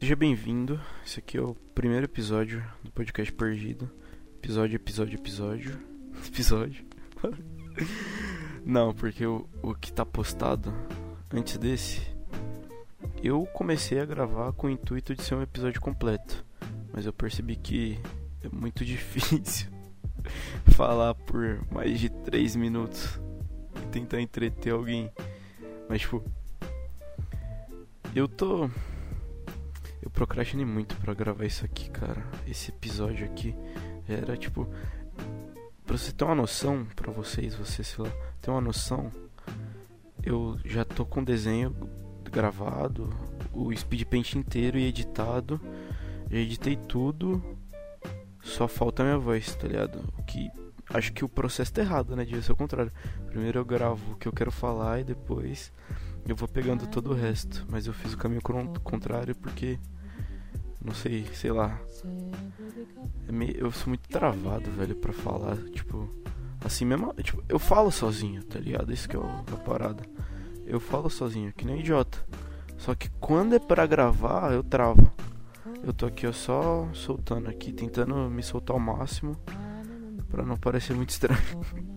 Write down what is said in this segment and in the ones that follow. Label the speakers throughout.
Speaker 1: Seja bem-vindo. Esse aqui é o primeiro episódio do podcast Perdido. Episódio, episódio, episódio. Episódio. Não, porque o, o que tá postado antes desse, eu comecei a gravar com o intuito de ser um episódio completo. Mas eu percebi que é muito difícil falar por mais de 3 minutos e tentar entreter alguém. Mas, tipo, eu tô. Procrastinei muito para gravar isso aqui, cara. Esse episódio aqui era tipo. Pra você ter uma noção, pra vocês, você, sei lá, ter uma noção, eu já tô com o desenho gravado, o speed paint inteiro e editado. Já editei tudo, só falta a minha voz, tá ligado? O que acho que o processo tá errado, né? Devia ser o contrário. Primeiro eu gravo o que eu quero falar e depois eu vou pegando todo o resto. Mas eu fiz o caminho contrário porque. Não sei, sei lá. É meio, eu sou muito travado, velho, pra falar. Tipo. Assim mesmo. Tipo, eu falo sozinho, tá ligado? Isso que é a parada. Eu falo sozinho, que nem idiota. Só que quando é pra gravar, eu travo. Eu tô aqui ó, só soltando aqui, tentando me soltar ao máximo. Pra não parecer muito estranho.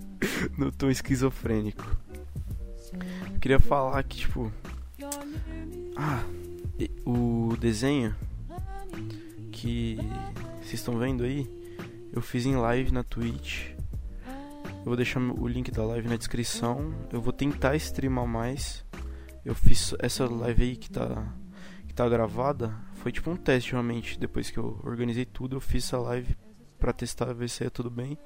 Speaker 1: no tom esquizofrênico. Queria falar que, tipo. Ah, o desenho que vocês estão vendo aí, eu fiz em live na Twitch. Eu vou deixar o link da live na descrição. Eu vou tentar streamar mais. Eu fiz essa live aí que tá que tá gravada, foi tipo um teste realmente, depois que eu organizei tudo, eu fiz essa live para testar ver se ia tudo bem.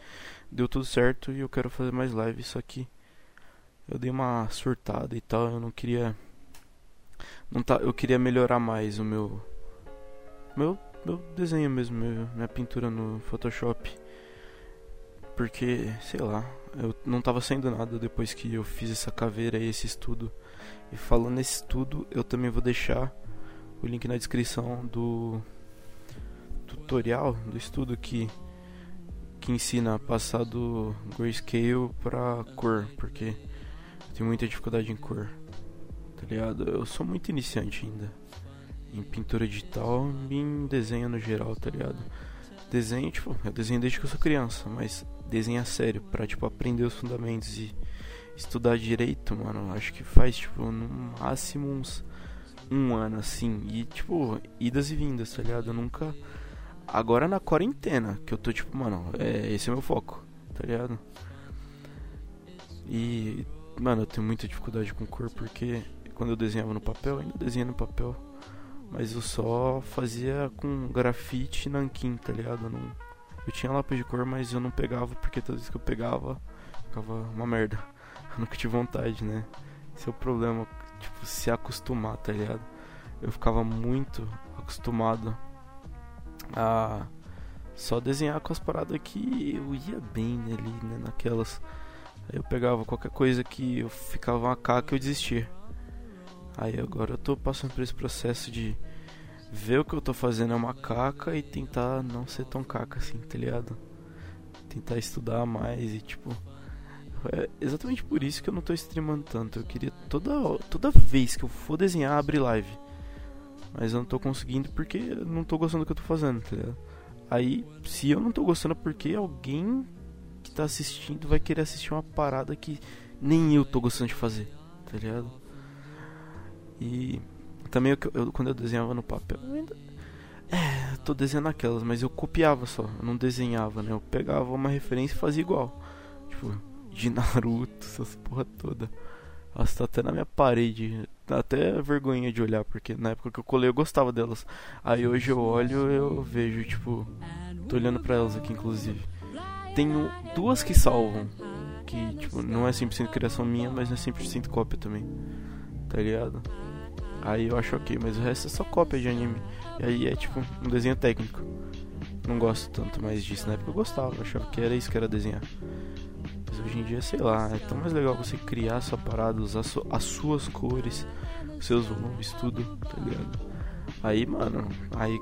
Speaker 1: Deu tudo certo e eu quero fazer mais lives, só que eu dei uma surtada e tal, eu não queria não tá, eu queria melhorar mais o meu meu meu desenho mesmo, minha pintura no Photoshop. Porque, sei lá, eu não tava saindo nada depois que eu fiz essa caveira e esse estudo. E falando nesse estudo, eu também vou deixar o link na descrição do tutorial, do estudo que que ensina a passar do grayscale pra cor, porque eu tenho muita dificuldade em cor, tá ligado? Eu sou muito iniciante ainda em pintura digital e em desenho no geral, tá ligado? Desenho, tipo, eu desenho desde que eu sou criança, mas desenho a sério, pra, tipo, aprender os fundamentos e estudar direito, mano, acho que faz, tipo, no máximo uns um ano, assim, e, tipo, idas e vindas, tá ligado? Eu nunca Agora na quarentena, que eu tô tipo, mano, é, esse é meu foco, tá ligado? E, mano, eu tenho muita dificuldade com cor porque quando eu desenhava no papel, ainda desenhava no papel, mas eu só fazia com grafite nanquim, tá ligado? Eu, não, eu tinha lápis de cor, mas eu não pegava porque todas vezes que eu pegava, ficava uma merda. Eu nunca tive vontade, né? Esse é o problema, tipo, se acostumar, tá ligado? Eu ficava muito acostumado a só desenhar com as paradas que eu ia bem ali, né, naquelas. Aí eu pegava qualquer coisa que eu ficava uma caca eu desistia. Aí agora eu tô passando por esse processo de ver o que eu tô fazendo é uma caca e tentar não ser tão caca assim, tá ligado? Tentar estudar mais e tipo. É exatamente por isso que eu não tô streamando tanto. Eu queria toda, toda vez que eu for desenhar, abrir live. Mas eu não tô conseguindo porque eu não tô gostando do que eu tô fazendo, tá ligado? Aí, se eu não tô gostando é porque alguém que tá assistindo vai querer assistir uma parada que nem eu tô gostando de fazer, tá ligado? E também eu, eu, quando eu desenhava no papel, eu ainda, é, eu tô desenhando aquelas, mas eu copiava só, eu não desenhava, né? Eu pegava uma referência e fazia igual. Tipo, de Naruto, essas porra toda. Nossa, tá até na minha parede. Dá até vergonha de olhar, porque na época que eu colei eu gostava delas. Aí hoje eu olho eu vejo, tipo. Tô olhando pra elas aqui, inclusive. Tenho duas que salvam. Que, tipo, não é 100% criação minha, mas não é 100% cópia também. Tá ligado? Aí eu acho ok, mas o resto é só cópia de anime. E aí é, tipo, um desenho técnico. Não gosto tanto mais disso. Na época eu gostava, eu achava que era isso que era desenhar. Mas hoje em dia, sei lá, é tão mais legal você criar sua parada, usar as suas cores, seus volumes, tudo, tá ligado? Aí, mano, aí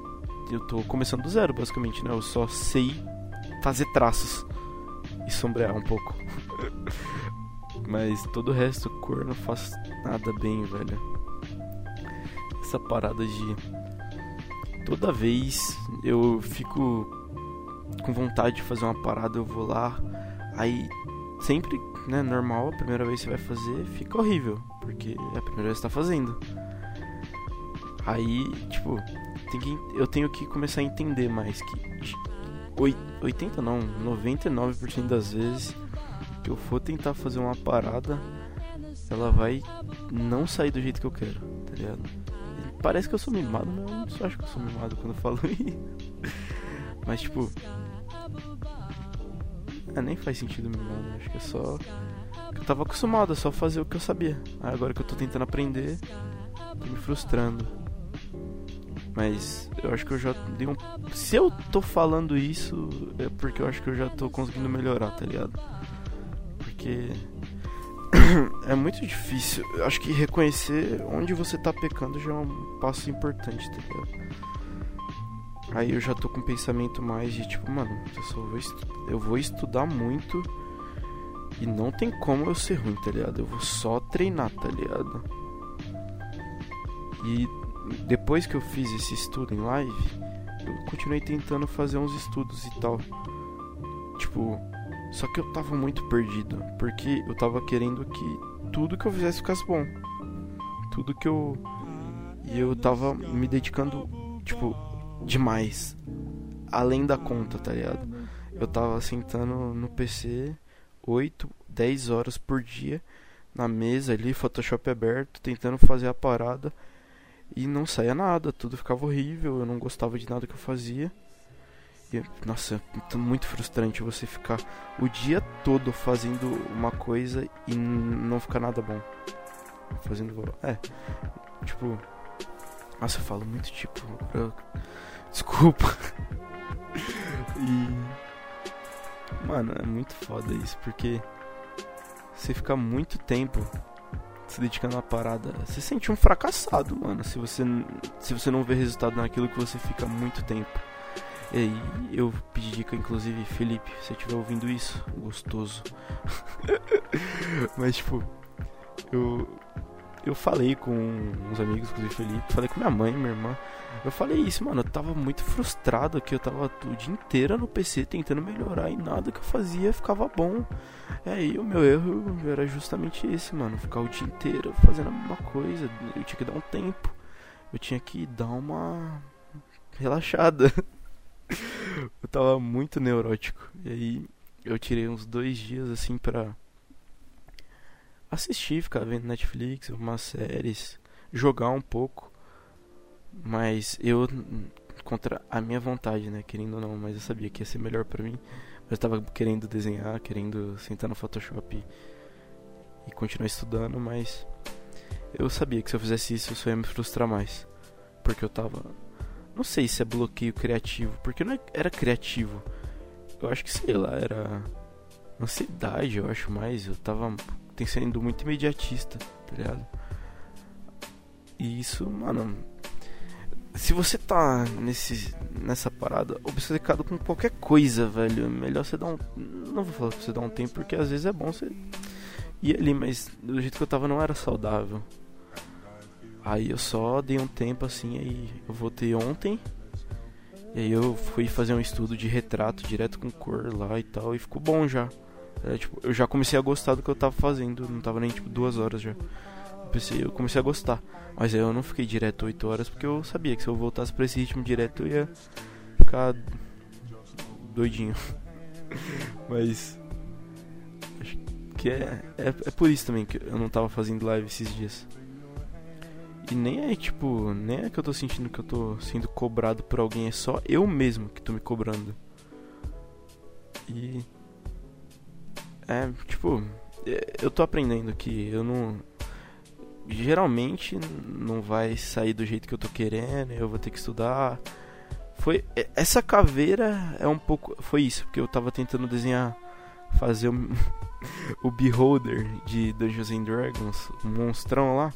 Speaker 1: eu tô começando do zero, basicamente, né? Eu só sei fazer traços e sombrear um pouco. Mas todo o resto, cor, não faz nada bem, velho. Essa parada de toda vez eu fico com vontade de fazer uma parada, eu vou lá, aí sempre, né, normal, a primeira vez que você vai fazer, fica horrível, porque é a primeira vez que você tá fazendo. Aí, tipo, que, eu tenho que começar a entender mais que 80 não, 99% das vezes que eu for tentar fazer uma parada, ela vai não sair do jeito que eu quero, tá ligado? Parece que eu sou mimado, mas eu não só acho que eu sou mimado quando eu falo isso. Mas tipo. É, nem faz sentido mimado, acho que é só. Eu tava acostumado a só fazer o que eu sabia. Agora que eu tô tentando aprender, tô me frustrando. Mas eu acho que eu já dei um. Se eu tô falando isso, é porque eu acho que eu já tô conseguindo melhorar, tá ligado? Porque. é muito difícil. Eu acho que reconhecer onde você tá pecando já é um passo importante, tá ligado? Aí eu já tô com um pensamento mais de tipo, mano, eu, vou, eu vou estudar muito e não tem como eu ser ruim, tá ligado? Eu vou só treinar, tá ligado? E depois que eu fiz esse estudo em live, eu continuei tentando fazer uns estudos e tal. Tipo, só que eu tava muito perdido, porque eu tava querendo que tudo que eu fizesse ficasse bom. Tudo que eu e eu tava me dedicando, tipo, demais. Além da conta, tá ligado? Eu tava sentando no PC 8, 10 horas por dia na mesa ali, Photoshop aberto, tentando fazer a parada e não saía nada, tudo ficava horrível, eu não gostava de nada que eu fazia. Nossa, é muito frustrante você ficar o dia todo fazendo uma coisa e não ficar nada bom. Fazendo. É. Tipo. Nossa, eu falo muito tipo. Eu, desculpa. e. Mano, é muito foda isso, porque. Você fica muito tempo se dedicando a uma parada, você se sente um fracassado, mano. Se você, se você não vê resultado naquilo que você fica muito tempo. E aí, eu pedi dica, inclusive, Felipe, se você estiver ouvindo isso, gostoso. Mas, tipo, eu, eu falei com uns amigos, inclusive Felipe, falei com minha mãe, minha irmã. Eu falei isso, mano, eu tava muito frustrado que eu tava o dia inteiro no PC tentando melhorar e nada que eu fazia ficava bom. E aí o meu erro era justamente esse, mano, ficar o dia inteiro fazendo a mesma coisa. Eu tinha que dar um tempo. Eu tinha que dar uma relaxada. eu tava muito neurótico. E aí eu tirei uns dois dias assim pra assistir, ficar vendo Netflix, algumas séries, jogar um pouco. Mas eu, contra a minha vontade, né? Querendo ou não, mas eu sabia que ia ser melhor pra mim. Mas eu tava querendo desenhar, querendo sentar no Photoshop e, e continuar estudando, mas eu sabia que se eu fizesse isso eu só ia me frustrar mais. Porque eu tava. Não sei se é bloqueio criativo, porque não é, era criativo. Eu acho que sei lá, era ansiedade, eu acho mais. Eu tava sendo muito imediatista, tá ligado? E isso, mano. Se você tá nesse, nessa parada obcecado com qualquer coisa, velho, melhor você dar um. Não vou falar pra você dar um tempo, porque às vezes é bom você ir ali, mas do jeito que eu tava não era saudável. Aí eu só dei um tempo assim, aí eu voltei ontem. E aí eu fui fazer um estudo de retrato direto com cor lá e tal, e ficou bom já. É, tipo, eu já comecei a gostar do que eu tava fazendo, não tava nem tipo duas horas já. Eu, comecei a gostar. Mas aí eu não fiquei direto 8 horas porque eu sabia que se eu voltasse pra esse ritmo direto eu ia ficar doidinho. Mas acho que é, é, é por isso também que eu não tava fazendo live esses dias. E nem é tipo, nem é que eu tô sentindo que eu tô sendo cobrado por alguém, é só eu mesmo que tô me cobrando. E é, tipo, é, eu tô aprendendo que eu não. Geralmente não vai sair do jeito que eu tô querendo, eu vou ter que estudar. Foi essa caveira é um pouco foi isso, porque eu tava tentando desenhar fazer o, o Beholder de Dungeons and Dragons, o monstrão lá,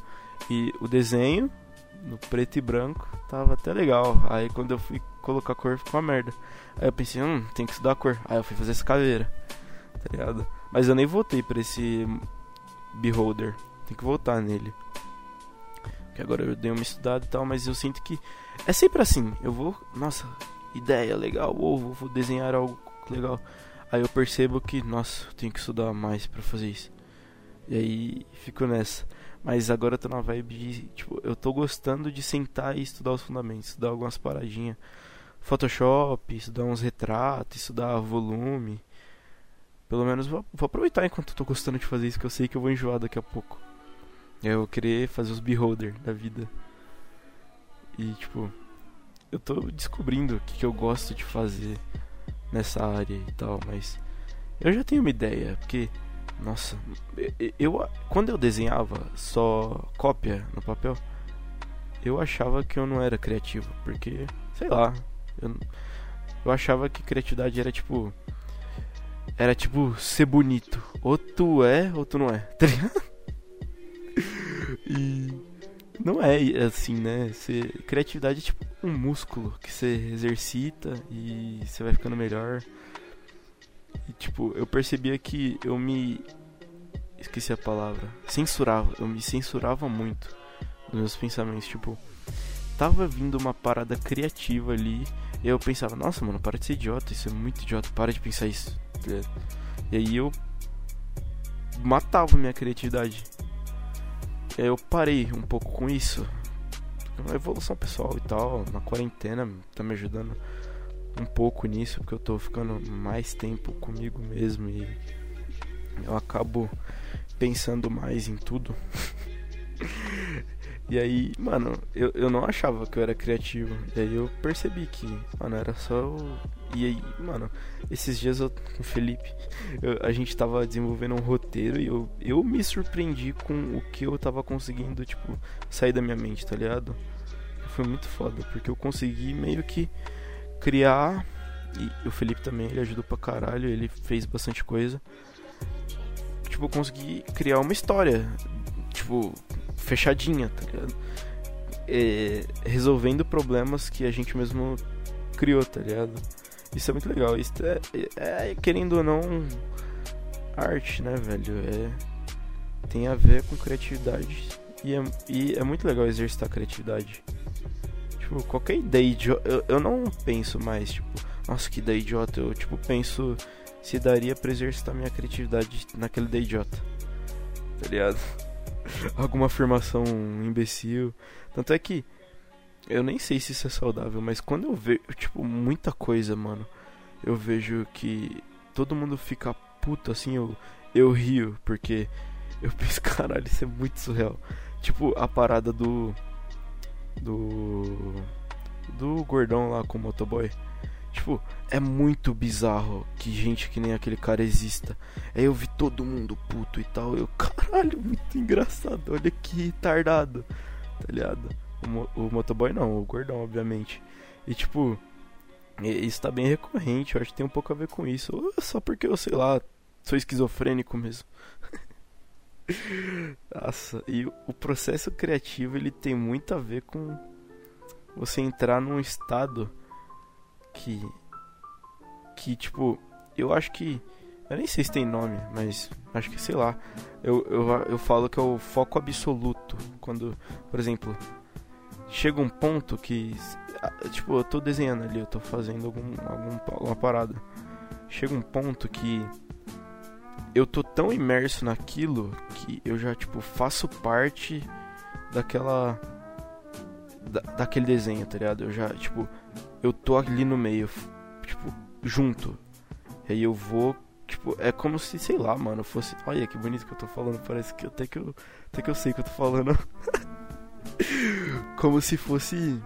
Speaker 1: e o desenho no preto e branco tava até legal. Aí quando eu fui colocar cor ficou uma merda. Aí eu pensei, hum, tem que estudar a cor. Aí eu fui fazer essa caveira. Tá ligado? Mas eu nem voltei pra esse Beholder. Tem que voltar nele. Que agora eu dei uma estudada e tal, mas eu sinto que é sempre assim. Eu vou, nossa, ideia legal, ou vou desenhar algo legal. Aí eu percebo que, nossa, eu tenho que estudar mais para fazer isso. E aí fico nessa. Mas agora eu tô na vibe de, tipo, eu tô gostando de sentar e estudar os fundamentos, estudar algumas paradinhas. Photoshop, estudar uns retratos, estudar volume. Pelo menos vou, vou aproveitar enquanto eu tô gostando de fazer isso, que eu sei que eu vou enjoar daqui a pouco. Eu vou querer fazer os beholder da vida. E tipo, eu tô descobrindo o que, que eu gosto de fazer nessa área e tal, mas eu já tenho uma ideia, porque nossa, eu quando eu desenhava só cópia no papel, eu achava que eu não era criativo, porque sei lá, eu, eu achava que criatividade era tipo era tipo ser bonito, ou tu é ou tu não é, tá ligado? E não é assim, né? Você, criatividade é tipo um músculo que você exercita e você vai ficando melhor. E, tipo, eu percebia que eu me. Esqueci a palavra. Censurava. Eu me censurava muito nos meus pensamentos. Tipo, tava vindo uma parada criativa ali. E eu pensava, nossa, mano, para de ser idiota. Isso é muito idiota. Para de pensar isso. Tá e aí eu matava minha criatividade. E aí eu parei um pouco com isso. Uma evolução pessoal e tal. Na quarentena tá me ajudando um pouco nisso, porque eu tô ficando mais tempo comigo mesmo e eu acabo pensando mais em tudo. e aí, mano, eu, eu não achava que eu era criativo. E aí eu percebi que, mano, era só. Eu... E aí, mano, esses dias eu com o Felipe, eu, a gente tava desenvolvendo um roteiro e eu, eu me surpreendi com o que eu tava conseguindo, tipo, sair da minha mente, tá ligado? Foi muito foda, porque eu consegui meio que criar. E o Felipe também, ele ajudou pra caralho, ele fez bastante coisa. Tipo, eu consegui criar uma história, tipo, fechadinha, tá ligado? É, resolvendo problemas que a gente mesmo criou, tá ligado? Isso é muito legal. Isso é, é, é querendo ou não, arte, né, velho? É, tem a ver com criatividade. E é, e é muito legal exercitar a criatividade. Tipo, qualquer ideia idiota. Eu, eu não penso mais, tipo, nossa, que ideia idiota. Eu, tipo, penso se daria pra exercitar minha criatividade naquele ideia idiota. Tá ligado? Alguma afirmação imbecil. Tanto é que. Eu nem sei se isso é saudável, mas quando eu vejo, tipo, muita coisa, mano, eu vejo que todo mundo fica puto assim, eu, eu rio, porque eu penso, caralho, isso é muito surreal. Tipo, a parada do do do gordão lá com o motoboy. Tipo, é muito bizarro que gente que nem aquele cara exista. Aí eu vi todo mundo puto e tal. Eu, caralho, muito engraçado. Olha que retardado. Tá ligado? O, o motoboy não, o gordão, obviamente. E tipo, isso tá bem recorrente. Eu acho que tem um pouco a ver com isso. Ou só porque eu, sei lá, sou esquizofrênico mesmo. Nossa, e o processo criativo ele tem muito a ver com você entrar num estado que que tipo, eu acho que eu nem sei se tem nome, mas acho que sei lá. Eu, eu, eu falo que é o foco absoluto. Quando, por exemplo, chega um ponto que. Tipo, eu tô desenhando ali, eu tô fazendo algum, algum, alguma parada. Chega um ponto que eu tô tão imerso naquilo que eu já, tipo, faço parte daquela. Da, daquele desenho, tá ligado? Eu já, tipo, eu tô ali no meio, tipo, junto. E aí eu vou, tipo, é como se, sei lá, mano, fosse. Olha que bonito que eu tô falando, parece que até que eu, até que eu sei que eu tô falando. como se fosse,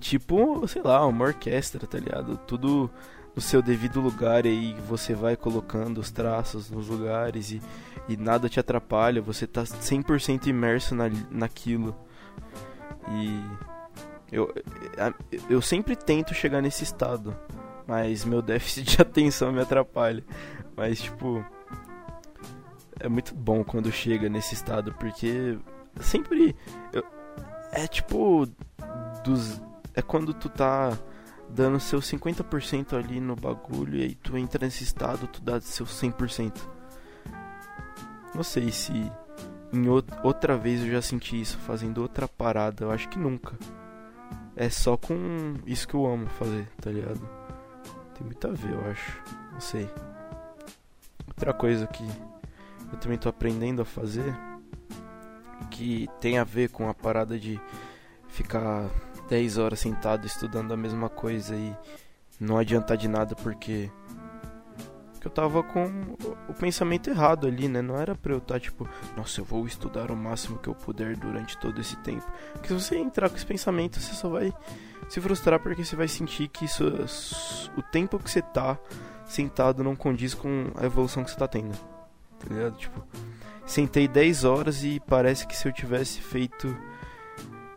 Speaker 1: tipo, sei lá, uma orquestra, tá ligado? Tudo no seu devido lugar aí você vai colocando os traços nos lugares e, e nada te atrapalha, você tá 100% imerso na, naquilo. E eu, eu sempre tento chegar nesse estado, mas meu déficit de atenção me atrapalha. Mas tipo, é muito bom quando chega nesse estado, porque sempre eu, é tipo dos é quando tu tá dando seu 50% ali no bagulho e aí tu entra nesse estado, tu dá seu 100%. Não sei se em outra vez eu já senti isso fazendo outra parada. Eu acho que nunca. É só com isso que eu amo fazer, tá ligado? Tem muito a ver, eu acho. Não sei. Outra coisa que eu também tô aprendendo a fazer que tem a ver com a parada de ficar 10 horas sentado estudando a mesma coisa e não adiantar de nada porque que eu tava com o pensamento errado ali, né? Não era pra eu estar tá, tipo, nossa, eu vou estudar o máximo que eu puder durante todo esse tempo. Porque se você entrar com esse pensamento, você só vai se frustrar porque você vai sentir que isso, o tempo que você tá sentado não condiz com a evolução que você tá tendo. Tá ligado? Tipo, sentei 10 horas e parece que se eu tivesse feito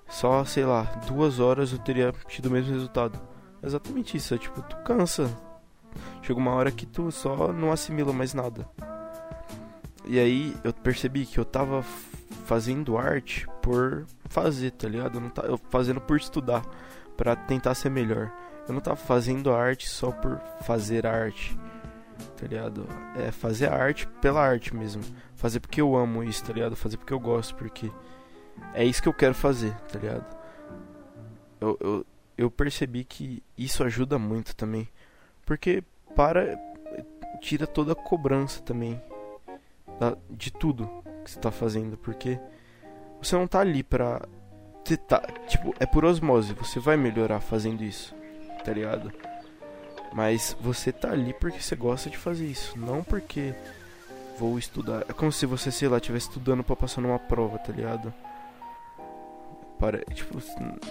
Speaker 1: só, sei lá, duas horas eu teria tido o mesmo resultado. Exatamente isso, é tipo, tu cansa, Chega uma hora que tu só não assimila mais nada. E aí eu percebi que eu tava fazendo arte por fazer, tá ligado? Eu não tava fazendo por estudar, para tentar ser melhor. Eu não tava fazendo arte só por fazer arte, tá ligado? É fazer arte pela arte mesmo. Fazer porque eu amo isso, tá ligado? Fazer porque eu gosto, porque é isso que eu quero fazer, tá ligado? Eu, eu, eu percebi que isso ajuda muito também. Porque para tira toda a cobrança também da, de tudo que você tá fazendo, porque você não tá ali pra tá, tipo, é por osmose, você vai melhorar fazendo isso, tá ligado? Mas você tá ali porque você gosta de fazer isso, não porque vou estudar. É como se você, sei lá, estivesse estudando para passar numa prova, tá ligado? Para, tipo,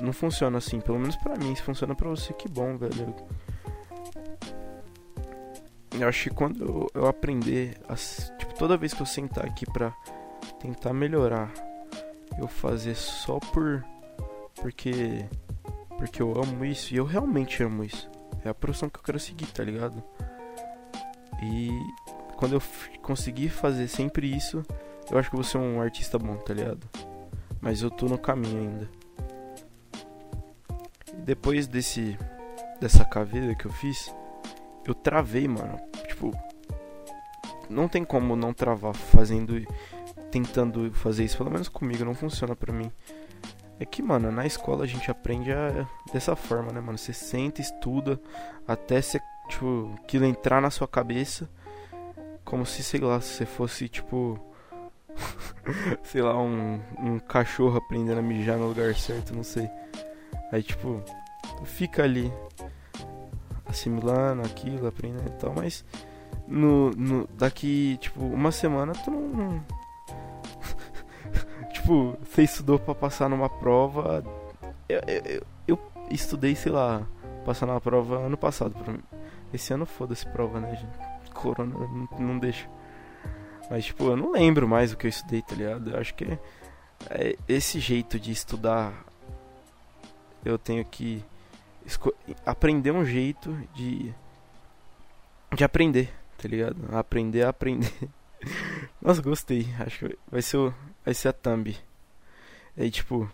Speaker 1: não funciona assim, pelo menos para mim, se funciona para você, que bom, velho. Eu acho que quando eu, eu aprender, a, tipo, toda vez que eu sentar aqui pra tentar melhorar, eu fazer só por. Porque. Porque eu amo isso e eu realmente amo isso. É a profissão que eu quero seguir, tá ligado? E quando eu conseguir fazer sempre isso, eu acho que eu vou ser um artista bom, tá ligado? Mas eu tô no caminho ainda. Depois desse dessa caveira que eu fiz, eu travei, mano. Tipo, não tem como não travar fazendo tentando fazer isso, pelo menos comigo não funciona para mim. É que, mano, na escola a gente aprende a, dessa forma, né, mano? Você senta, estuda até você, tipo, aquilo entrar na sua cabeça, como se, sei lá, você fosse, tipo, sei lá, um, um cachorro aprendendo a mijar no lugar certo, não sei. Aí, tipo, fica ali assimilando aquilo, aprendendo e tal, mas no, no, daqui, tipo, uma semana tu não. tipo, você estudou pra passar numa prova. Eu, eu, eu, estudei, sei lá, passar numa prova ano passado. Esse ano foda-se prova, né, gente? Corona não, não deixa. Mas, tipo, eu não lembro mais o que eu estudei, tá ligado? Eu acho que é esse jeito de estudar. Eu tenho que aprender um jeito de de aprender, tá ligado? Aprender a aprender. Nossa, gostei. Acho que vai ser o, vai ser a thumb. Aí tipo,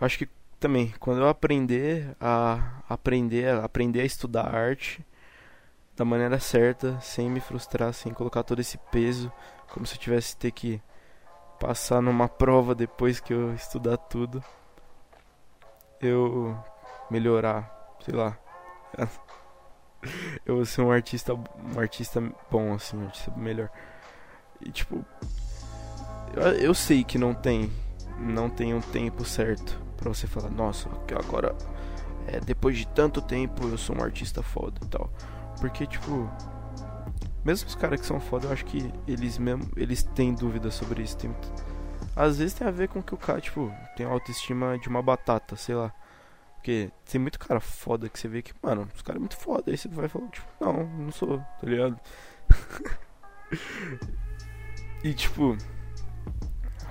Speaker 1: acho que também quando eu aprender a aprender, aprender a estudar arte da maneira certa, sem me frustrar, sem colocar todo esse peso, como se eu tivesse ter que passar numa prova depois que eu estudar tudo eu melhorar, sei lá. eu vou ser um artista, um artista bom assim, um artista melhor. E tipo, eu, eu sei que não tem, não tem um tempo certo para você falar, nossa, agora é, depois de tanto tempo eu sou um artista foda e tal. Porque tipo, mesmo os caras que são foda, eu acho que eles mesmo, eles têm dúvidas sobre isso, tem às vezes tem a ver com que o cara, tipo, tem autoestima de uma batata, sei lá. Porque tem muito cara foda que você vê que, mano, os caras é muito foda. Aí você vai falar, tipo, não, não sou, tá ligado? e tipo.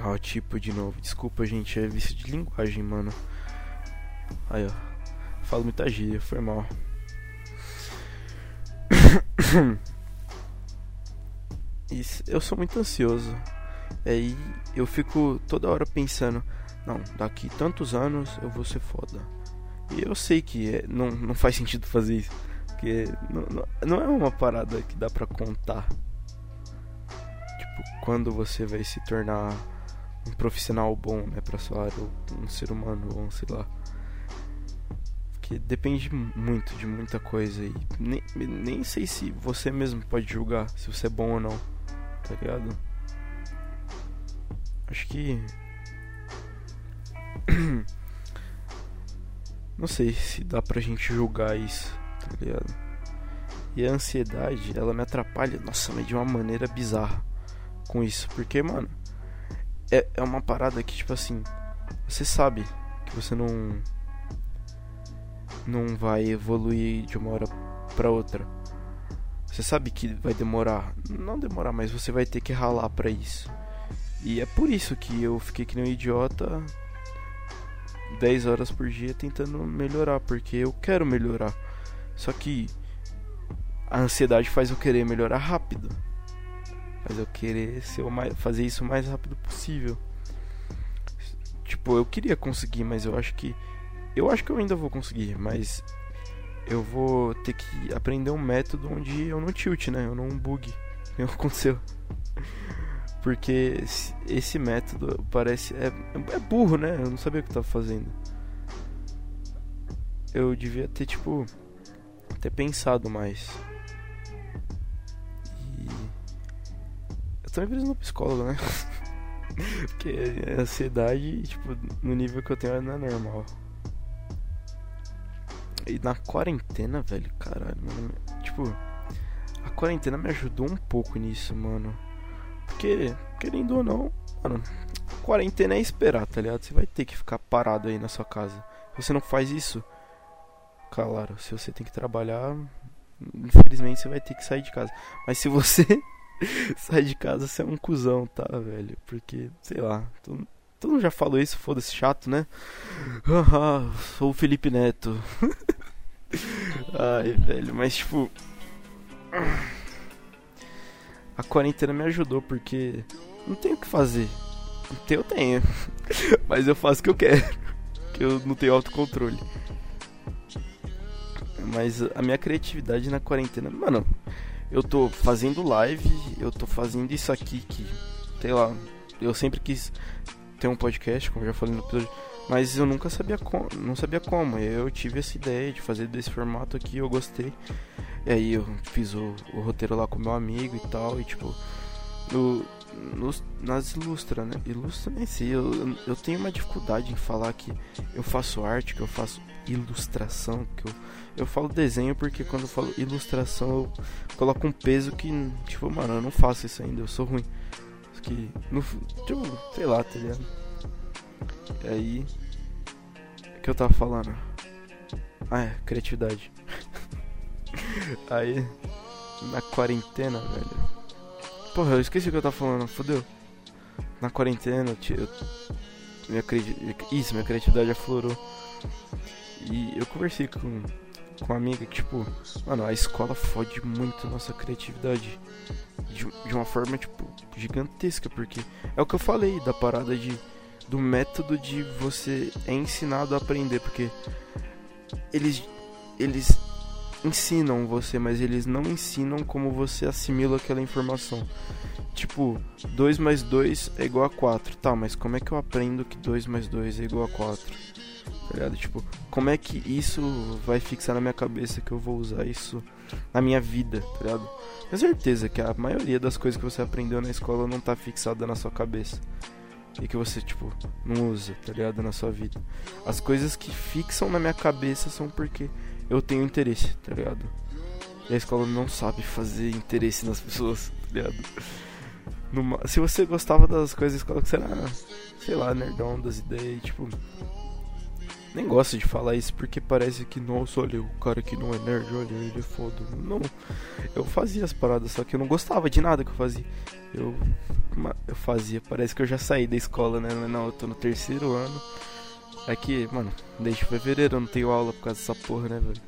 Speaker 1: Ó, tipo de novo. Desculpa, gente, é vício de linguagem, mano. Aí, ó. Falo muita gíria, foi mal. Isso, eu sou muito ansioso. Aí eu fico toda hora pensando, não, daqui tantos anos eu vou ser foda. E eu sei que é, não, não faz sentido fazer isso. Porque não, não, não é uma parada que dá pra contar. tipo, quando você vai se tornar um profissional bom, né, pra sua área, ou um ser humano, ou sei lá. Que depende muito de muita coisa e nem, nem sei se você mesmo pode julgar se você é bom ou não, tá ligado? Acho que. Não sei se dá pra gente julgar isso, tá ligado? E a ansiedade, ela me atrapalha, nossa, mas de uma maneira bizarra com isso. Porque, mano, é, é uma parada que, tipo assim, você sabe que você não. Não vai evoluir de uma hora pra outra. Você sabe que vai demorar. Não demorar, mas você vai ter que ralar pra isso. E é por isso que eu fiquei que nem um idiota 10 horas por dia tentando melhorar, porque eu quero melhorar. Só que a ansiedade faz eu querer melhorar rápido. Faz eu querer ser o mais, fazer isso o mais rápido possível. Tipo, eu queria conseguir, mas eu acho que eu acho que eu ainda vou conseguir, mas eu vou ter que aprender um método onde eu não tilt, né? Eu não bug. Nem aconteceu. Porque esse método parece. É, é burro, né? Eu não sabia o que eu tava fazendo. Eu devia ter, tipo. Ter pensado mais. E. Eu também preciso no psicólogo, né? Porque a ansiedade, tipo, no nível que eu tenho não é normal. E na quarentena, velho, caralho, mano. Tipo, a quarentena me ajudou um pouco nisso, mano. Porque, querendo ou não, mano, quarentena é esperar, tá ligado? Você vai ter que ficar parado aí na sua casa. Se você não faz isso, claro, se você tem que trabalhar, infelizmente você vai ter que sair de casa. Mas se você sai de casa, você é um cuzão, tá, velho? Porque, sei lá, todo, todo mundo já falou isso, foda-se, chato, né? Sou o Felipe Neto. Ai, velho, mas tipo a quarentena me ajudou porque não tenho o que fazer. Eu tenho, mas eu faço o que eu quero, que eu não tenho autocontrole. Mas a minha criatividade na quarentena, mano, eu tô fazendo live, eu tô fazendo isso aqui que, sei lá, eu sempre quis ter um podcast, como eu já falei no episódio, mas eu nunca sabia como, não sabia como. Eu tive essa ideia de fazer desse formato aqui, eu gostei. E aí eu fiz o, o roteiro lá com meu amigo e tal, e tipo, no, no, nas ilustra, né? Ilustra nem sei, eu, eu tenho uma dificuldade em falar que eu faço arte, que eu faço ilustração, que eu, eu falo desenho porque quando eu falo ilustração eu coloco um peso que, tipo, mano, eu não faço isso ainda, eu sou ruim. Que, no, tipo, sei lá, tá ligado? E aí, o que eu tava falando? Ah, é, criatividade. Aí, na quarentena, velho. Porra, eu esqueci o que eu tava falando, fodeu. Na quarentena, eu, minha isso, minha criatividade aflorou. E eu conversei com, com uma amiga que, tipo, mano, a escola fode muito a nossa criatividade. De, de uma forma, tipo, gigantesca, porque é o que eu falei da parada de do método de você é ensinado a aprender, porque eles eles ensinam você, mas eles não ensinam como você assimila aquela informação. Tipo, 2 mais 2 é igual a 4. Tá, mas como é que eu aprendo que 2 mais 2 é igual a 4? Tá ligado? Tipo, como é que isso vai fixar na minha cabeça que eu vou usar isso na minha vida, tá ligado? Tenho certeza que a maioria das coisas que você aprendeu na escola não tá fixada na sua cabeça. E que você, tipo, não usa, tá ligado? Na sua vida. As coisas que fixam na minha cabeça são porque eu tenho interesse, tá ligado? E a escola não sabe fazer interesse nas pessoas, tá ligado? Numa... Se você gostava das coisas da escola, que você era, sei lá, nerdão das ideias, tipo. Nem gosto de falar isso porque parece que, nossa, olha, o cara que não é nerd, olha, ele é foda. Não, eu fazia as paradas, só que eu não gostava de nada que eu fazia. Eu, eu fazia, parece que eu já saí da escola, né? Não, eu tô no terceiro ano. É que, mano, desde fevereiro eu não tenho aula por causa dessa porra, né, velho?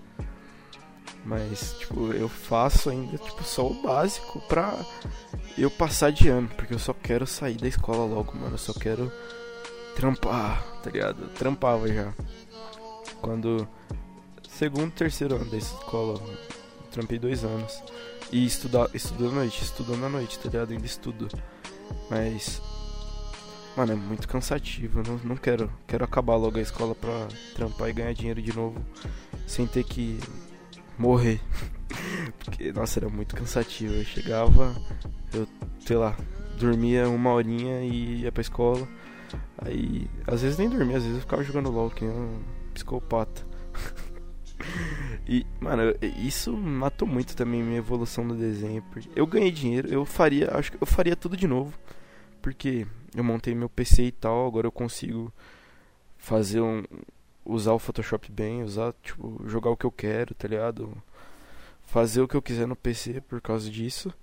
Speaker 1: Mas, tipo, eu faço ainda, tipo, só o básico pra eu passar de ano. Porque eu só quero sair da escola logo, mano. Eu só quero trampar, tá ligado? Eu trampava já. Quando. Segundo, terceiro ano da escola. trampei dois anos. E estudar, estudando à noite, estudando à noite, tá ligado? Ainda estudo. Mas. Mano, é muito cansativo. Não, não quero. Quero acabar logo a escola pra trampar e ganhar dinheiro de novo. Sem ter que morrer. Porque, nossa, era muito cansativo. Eu chegava, eu, sei lá, dormia uma horinha e ia pra escola. Aí, às vezes nem dormia, às vezes eu ficava jogando LOL, que um psicopata. e, mano, isso matou muito também minha evolução no desenho. Porque eu ganhei dinheiro, eu faria, acho que eu faria tudo de novo. Porque eu montei meu PC e tal, agora eu consigo fazer um. usar o Photoshop bem, usar, tipo, jogar o que eu quero, tá ligado? Fazer o que eu quiser no PC por causa disso.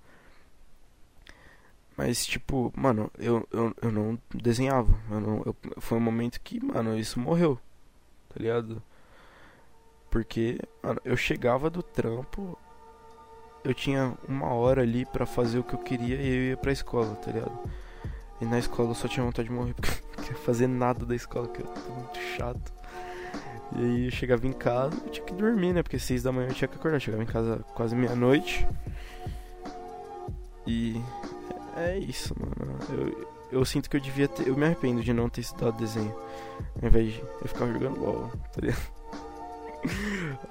Speaker 1: Mas, tipo, mano, eu, eu, eu não desenhava. Eu não, eu, foi um momento que, mano, isso morreu. Tá ligado? Porque, mano, eu chegava do trampo, eu tinha uma hora ali para fazer o que eu queria e eu ia pra escola, tá ligado? E na escola eu só tinha vontade de morrer porque eu não queria fazer nada da escola, que era muito chato. E aí eu chegava em casa, tinha que dormir, né? Porque seis da manhã eu tinha que acordar. Eu chegava em casa quase meia-noite. E é isso, mano. Eu, eu sinto que eu devia ter. Eu me arrependo de não ter estudado desenho. Ao invés de eu ficar jogando LOL, tá?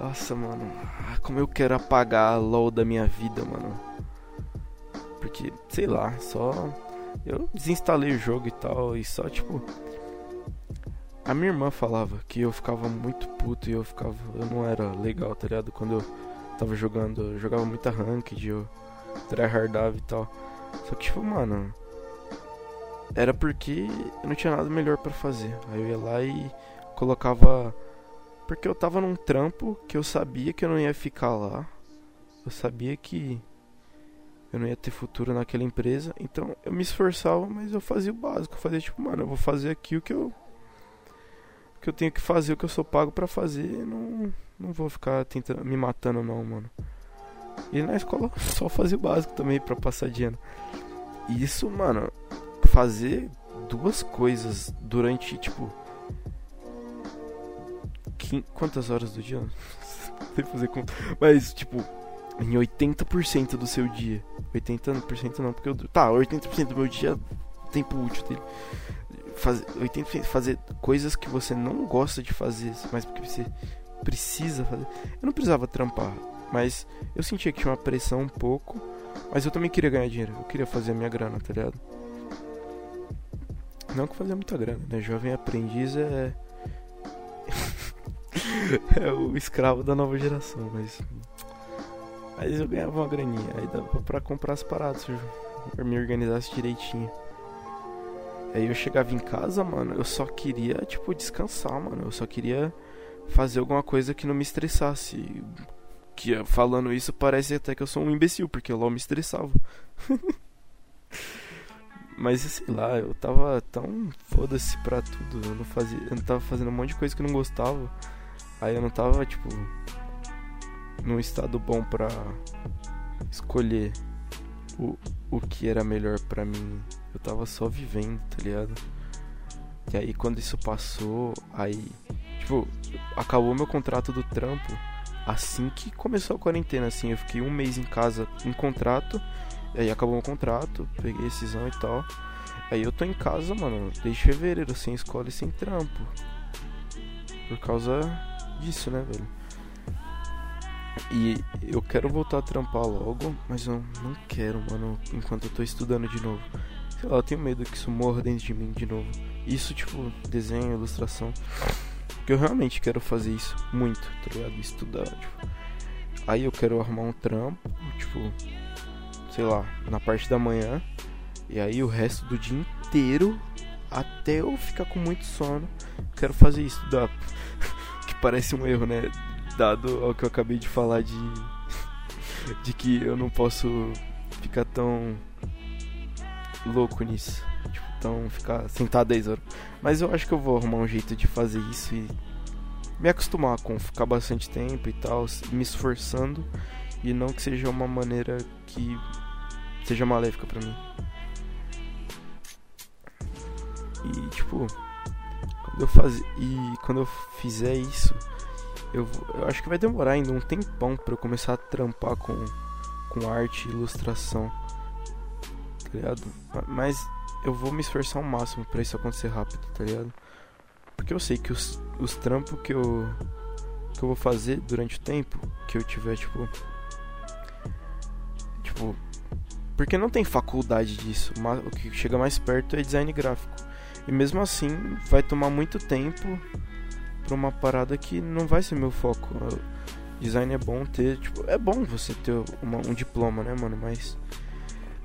Speaker 1: Nossa, mano. Ah, como eu quero apagar a LOL da minha vida, mano. Porque, sei lá, só. Eu desinstalei o jogo e tal. E só, tipo. A minha irmã falava que eu ficava muito puto e eu ficava. Eu não era legal, tá ligado? Quando eu tava jogando. Eu jogava muita ranked, eu tryhardava e tal. Só que, tipo, mano. Era porque eu não tinha nada melhor para fazer. Aí eu ia lá e colocava. Porque eu tava num trampo que eu sabia que eu não ia ficar lá. Eu sabia que eu não ia ter futuro naquela empresa. Então eu me esforçava, mas eu fazia o básico. Eu fazia tipo, mano, eu vou fazer aqui o que eu. O que eu tenho que fazer, o que eu sou pago para fazer. Não, não vou ficar tentando, me matando, não, mano. E na escola só fazia o básico também para passar de ano. E isso, mano, fazer duas coisas durante, tipo. Quantas horas do dia? Não fazer conta. Mas, tipo, em 80% do seu dia. 80% não, porque eu. Tá, 80% do meu dia tempo útil dele. Fazer, 80% fazer coisas que você não gosta de fazer, mas porque você precisa fazer. Eu não precisava trampar. Mas eu sentia que tinha uma pressão um pouco. Mas eu também queria ganhar dinheiro. Eu queria fazer a minha grana, tá ligado? Não que fazer muita grana, né? Jovem aprendiz é. é o escravo da nova geração, mas. Mas eu ganhava uma graninha. Aí dava pra comprar as paradas se eu me organizasse direitinho. Aí eu chegava em casa, mano, eu só queria, tipo, descansar, mano. Eu só queria fazer alguma coisa que não me estressasse que falando isso parece até que eu sou um imbecil, porque eu LOL me estressava. Mas sei lá, eu tava tão foda-se pra tudo. Eu não fazia. Eu tava fazendo um monte de coisa que eu não gostava. Aí eu não tava, tipo. num estado bom pra escolher o, o que era melhor pra mim. Eu tava só vivendo, tá ligado? E aí quando isso passou, aí. Tipo, acabou meu contrato do trampo assim que começou a quarentena, assim, eu fiquei um mês em casa em contrato, aí acabou o contrato, peguei decisão e tal. Aí eu tô em casa, mano, desde fevereiro, sem escola e sem trampo. Por causa disso, né, velho? E eu quero voltar a trampar logo, mas eu não quero, mano, enquanto eu tô estudando de novo. Sei lá, eu tenho medo que isso morra dentro de mim de novo. Isso, tipo, desenho, ilustração. Porque eu realmente quero fazer isso muito, tá ligado? Estudar, tipo. Aí eu quero arrumar um trampo, tipo, sei lá, na parte da manhã. E aí o resto do dia inteiro, até eu ficar com muito sono, quero fazer isso, estudar. que parece um erro, né? Dado ao que eu acabei de falar de. de que eu não posso ficar tão louco nisso. Tipo, tão ficar sentado 10 horas. Mas eu acho que eu vou arrumar um jeito de fazer isso e me acostumar com ficar bastante tempo e tal, me esforçando e não que seja uma maneira que seja maléfica para mim. E tipo, quando eu fazer e quando eu fizer isso, eu, eu acho que vai demorar ainda um tempão para eu começar a trampar com com arte e ilustração. tá ligado? Mas eu vou me esforçar ao máximo para isso acontecer rápido, tá ligado? Porque eu sei que os, os trampos que eu que eu vou fazer durante o tempo que eu tiver, tipo. Tipo. Porque não tem faculdade disso. O que chega mais perto é design gráfico. E mesmo assim, vai tomar muito tempo pra uma parada que não vai ser meu foco. Design é bom ter, tipo, é bom você ter uma, um diploma, né, mano? Mas.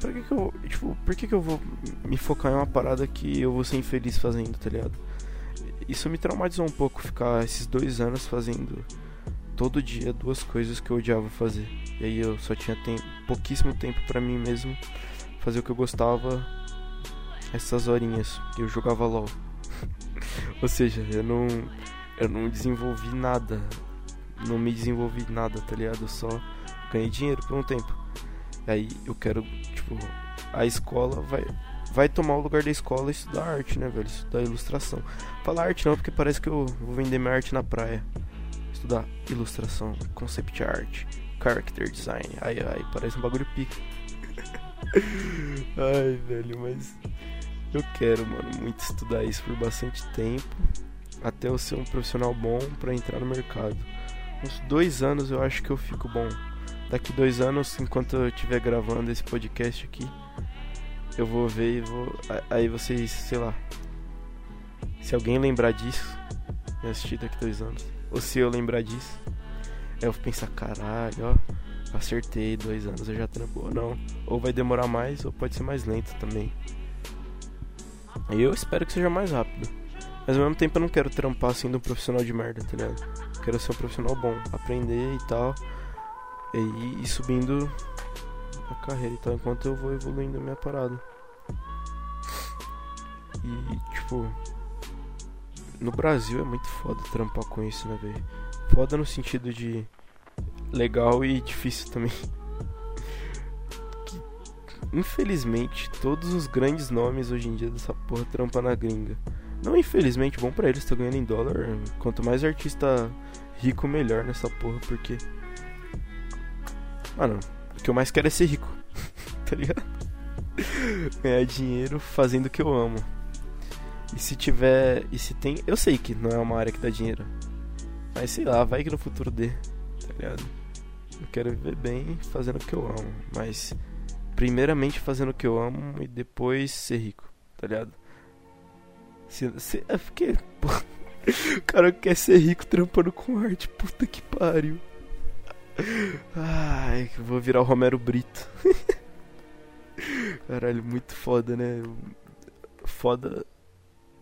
Speaker 1: Pra que, que eu. Tipo, por que, que eu vou me focar em uma parada que eu vou ser infeliz fazendo, tá ligado? isso me traumatizou um pouco ficar esses dois anos fazendo todo dia duas coisas que eu odiava fazer. E aí eu só tinha tempo, pouquíssimo tempo para mim mesmo fazer o que eu gostava essas horinhas que eu jogava LOL. Ou seja, eu não eu não desenvolvi nada. Não me desenvolvi nada, tá ligado? Eu só ganhei dinheiro por um tempo. Aí eu quero, tipo, a escola vai vai tomar o lugar da escola e estudar arte, né, velho? Estudar ilustração. Falar arte não, porque parece que eu vou vender minha arte na praia. Estudar ilustração, concept art, character design. Ai, ai, parece um bagulho pica. ai, velho, mas eu quero, mano, muito estudar isso por bastante tempo. Até eu ser um profissional bom para entrar no mercado. Uns dois anos eu acho que eu fico bom. Daqui dois anos, enquanto eu estiver gravando esse podcast aqui, eu vou ver e vou. Aí vocês, sei lá. Se alguém lembrar disso, eu assisti daqui dois anos. Ou se eu lembrar disso, eu vou pensar, caralho, ó, acertei dois anos, eu já. Ou não. Ou vai demorar mais, ou pode ser mais lento também. Eu espero que seja mais rápido. Mas ao mesmo tempo eu não quero trampar sendo um profissional de merda, tá ligado? Quero ser um profissional bom, aprender e tal. E ir subindo a carreira, então enquanto eu vou evoluindo a minha parada. E tipo, no Brasil é muito foda trampar com isso, né, velho? Foda no sentido de legal e difícil também. infelizmente, todos os grandes nomes hoje em dia dessa porra trampa na gringa. Não infelizmente, bom para eles, tá ganhando em dólar. Quanto mais artista rico, melhor nessa porra, porque. Mano, que eu mais quero é ser rico. tá ligado? Ganhar dinheiro fazendo o que eu amo. E se tiver. E se tem. Eu sei que não é uma área que dá dinheiro. Mas sei lá, vai que no futuro dê. Tá ligado? Eu quero viver bem fazendo o que eu amo. Mas. Primeiramente fazendo o que eu amo e depois ser rico. Tá ligado? Se, se, é porque. Pô, o cara quer ser rico trampando com arte. Puta que pariu. Ai, vou virar o Romero Brito. Caralho, muito foda, né? Foda.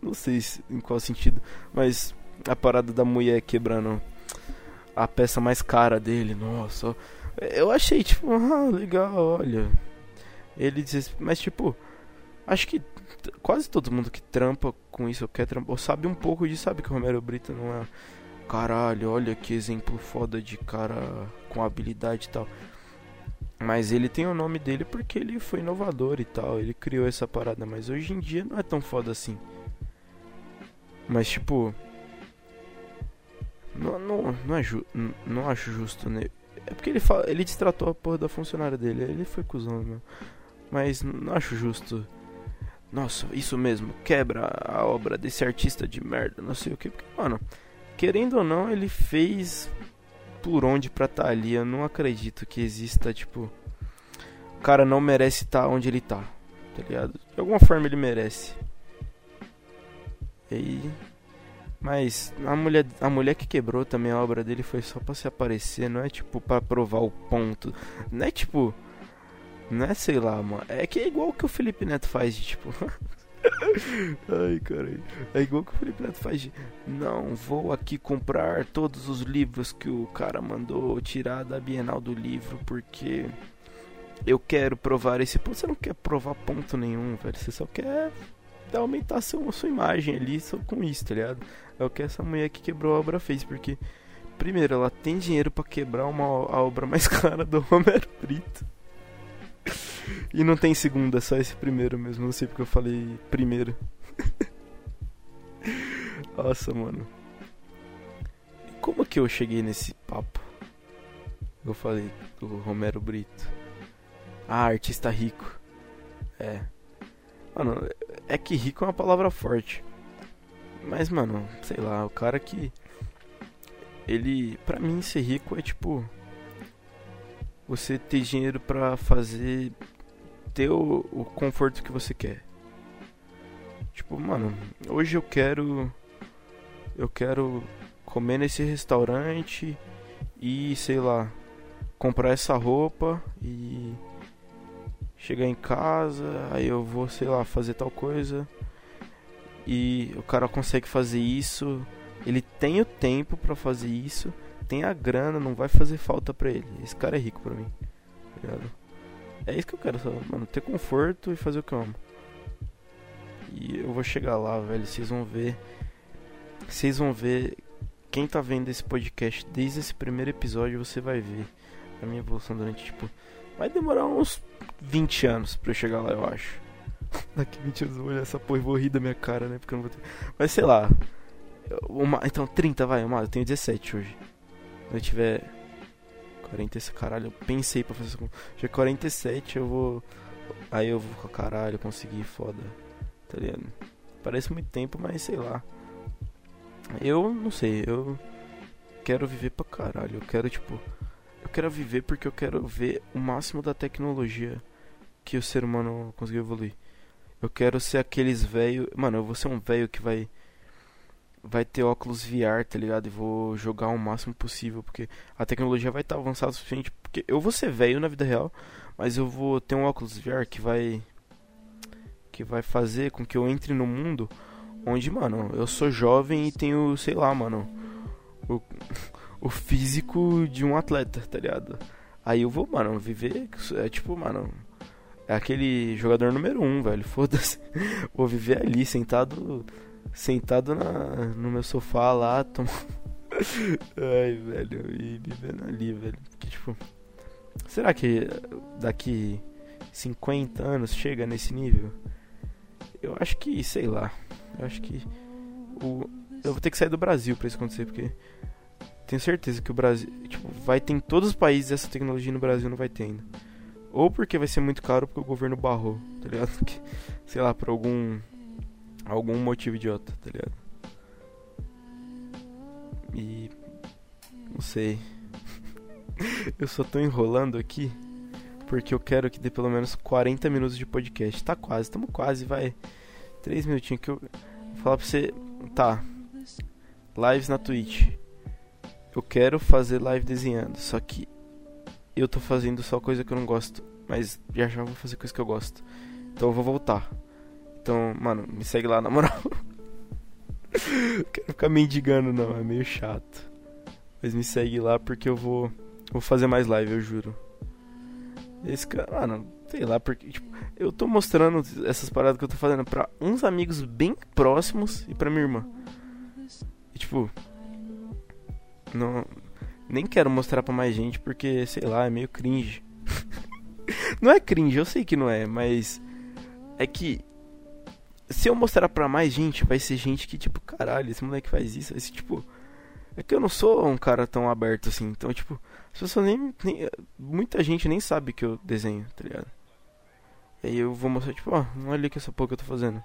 Speaker 1: Não sei em qual sentido, mas a parada da mulher quebrando a peça mais cara dele, nossa. Eu achei, tipo, ah, legal, olha. Ele diz, mas tipo, acho que quase todo mundo que trampa com isso, ou quer trampar, ou sabe um pouco disso, sabe que o Romero Brito não é caralho, olha que exemplo foda de cara com habilidade e tal. Mas ele tem o nome dele porque ele foi inovador e tal, ele criou essa parada, mas hoje em dia não é tão foda assim. Mas tipo. Não, não, não, é ju não, não acho justo, né? É porque ele, fala, ele destratou a porra da funcionária dele, ele foi cuzão, meu. Mas não acho justo. Nossa, isso mesmo, quebra a obra desse artista de merda, não sei o que. Porque, mano, querendo ou não, ele fez por onde pra estar tá ali. Eu não acredito que exista, tipo. O cara não merece estar tá onde ele tá. Tá ligado? De alguma forma ele merece. E aí. Mas a mulher, a mulher que quebrou também a obra dele foi só pra se aparecer, não é tipo pra provar o ponto. Não é tipo. Não é sei lá, mano. É que é igual o que o Felipe Neto faz de tipo. Ai, caralho. É igual que o Felipe Neto faz Não, vou aqui comprar todos os livros que o cara mandou tirar da Bienal do Livro, porque eu quero provar esse ponto. Você não quer provar ponto nenhum, velho. Você só quer aumentar a sua imagem ali só com isso, tá ligado? É o que essa mulher que quebrou a obra fez, porque... Primeiro, ela tem dinheiro para quebrar uma, a obra mais cara do Romero Brito. E não tem segunda, só esse primeiro mesmo. Não sei porque eu falei primeiro. Nossa, mano. Como que eu cheguei nesse papo? Eu falei do Romero Brito. Ah, artista rico. É. Mano, é que rico é uma palavra forte. Mas, mano, sei lá, o cara que. Ele. Pra mim, ser rico é tipo. Você ter dinheiro pra fazer. Ter o, o conforto que você quer. Tipo, mano, hoje eu quero. Eu quero comer nesse restaurante e, sei lá, comprar essa roupa e chegar em casa, aí eu vou, sei lá, fazer tal coisa. E o cara consegue fazer isso, ele tem o tempo para fazer isso, tem a grana, não vai fazer falta pra ele. Esse cara é rico pra mim. Tá ligado? É isso que eu quero, só, mano, ter conforto e fazer o que eu amo. E eu vou chegar lá, velho, vocês vão ver. Vocês vão ver quem tá vendo esse podcast desde esse primeiro episódio, você vai ver a minha evolução durante, tipo, vai demorar uns 20 anos pra eu chegar lá, eu acho. Daqui 20 anos eu vou olhar essa porra e vou rir da minha cara, né? Porque eu não vou ter... Mas sei lá. Uma... Então, 30, vai, uma... eu tenho 17 hoje. Eu tiver 40, caralho, eu pensei pra fazer isso. Já 47 eu vou. Aí eu vou, caralho, conseguir foda. Tá ligado? Parece muito tempo, mas sei lá. Eu não sei, eu quero viver pra caralho. Eu quero, tipo. Eu quero viver porque eu quero ver o máximo da tecnologia que o ser humano conseguiu evoluir. Eu quero ser aqueles velho. Mano, eu vou ser um velho que vai. Vai ter óculos VR, tá ligado? E vou jogar o máximo possível. Porque a tecnologia vai estar tá avançada o suficiente. Porque eu vou ser velho na vida real. Mas eu vou ter um óculos VR que vai. Que vai fazer com que eu entre no mundo Onde, mano, eu sou jovem e tenho, sei lá, mano, o, o físico de um atleta, tá ligado? Aí eu vou, mano, viver. É tipo, mano. É aquele jogador número um, velho. Foda-se. Vou viver ali, sentado. Sentado na, no meu sofá lá, tomando. Ai, velho. E vivendo ali, velho. Porque, tipo. Será que daqui 50 anos chega nesse nível? Eu acho que, sei lá. Eu acho que o, eu vou ter que sair do Brasil para isso acontecer, porque tenho certeza que o Brasil, tipo, vai ter em todos os países essa tecnologia no Brasil não vai ter ainda. Ou porque vai ser muito caro porque o governo barrou, tá ligado? Sei lá, por algum algum motivo idiota, tá ligado? E não sei. eu só tô enrolando aqui porque eu quero que dê pelo menos 40 minutos de podcast. Tá quase, estamos quase, vai. Três minutinhos que eu. Vou falar pra você. Tá. Lives na Twitch. Eu quero fazer live desenhando. Só que eu tô fazendo só coisa que eu não gosto. Mas já já vou fazer coisa que eu gosto. Então eu vou voltar. Então, mano, me segue lá na moral. quero ficar mendigando não, é meio chato. Mas me segue lá porque eu vou. Vou fazer mais live, eu juro. Esse cara, mano, sei lá, porque, tipo, eu tô mostrando essas paradas que eu tô fazendo pra uns amigos bem próximos e pra minha irmã. E, tipo, não, nem quero mostrar pra mais gente porque, sei lá, é meio cringe. não é cringe, eu sei que não é, mas é que se eu mostrar pra mais gente, vai ser gente que, tipo, caralho, esse moleque faz isso, esse tipo. É que eu não sou um cara tão aberto assim, então, tipo, as pessoas nem, nem. Muita gente nem sabe que eu desenho, tá ligado? E aí eu vou mostrar, tipo, ó, olha que essa porra que eu tô fazendo.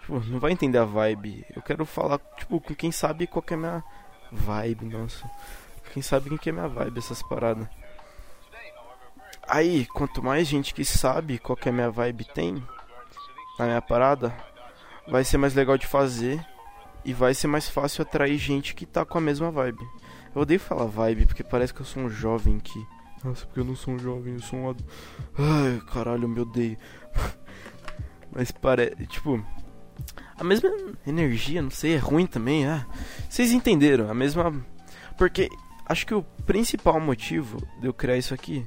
Speaker 1: Tipo, não vai entender a vibe. Eu quero falar, tipo, com quem sabe qual que é a minha vibe, nossa. Quem sabe quem que é a minha vibe, essas paradas. Aí, quanto mais gente que sabe qual que é a minha vibe tem na minha parada, vai ser mais legal de fazer e vai ser mais fácil atrair gente que tá com a mesma vibe. Eu odeio falar vibe porque parece que eu sou um jovem que nossa, porque eu não sou um jovem, eu sou um adulto. Ai, caralho, eu me odeio. Mas parece, tipo, a mesma energia, não sei, é ruim também, ah. Vocês entenderam? A mesma porque acho que o principal motivo de eu criar isso aqui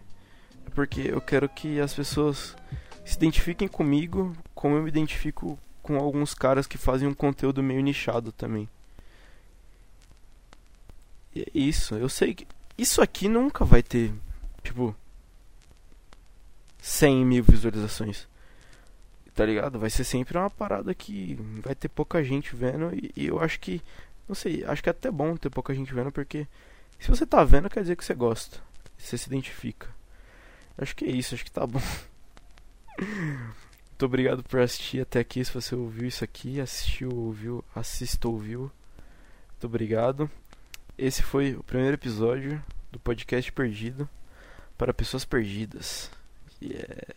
Speaker 1: é porque eu quero que as pessoas se identifiquem comigo como eu me identifico com alguns caras que fazem um conteúdo meio nichado também. E é isso, eu sei que isso aqui nunca vai ter tipo, 100 mil visualizações. Tá ligado? Vai ser sempre uma parada que vai ter pouca gente vendo. E, e, eu acho que, não sei, acho que é até bom ter pouca gente vendo, porque se você tá vendo, quer dizer que você gosta. Você se identifica. Acho que é isso, acho que tá bom. Muito obrigado por assistir até aqui. Se você ouviu isso aqui, assistiu, ouviu, assista, ouviu. Muito obrigado. Esse foi o primeiro episódio do podcast Perdido para pessoas perdidas. Yeah.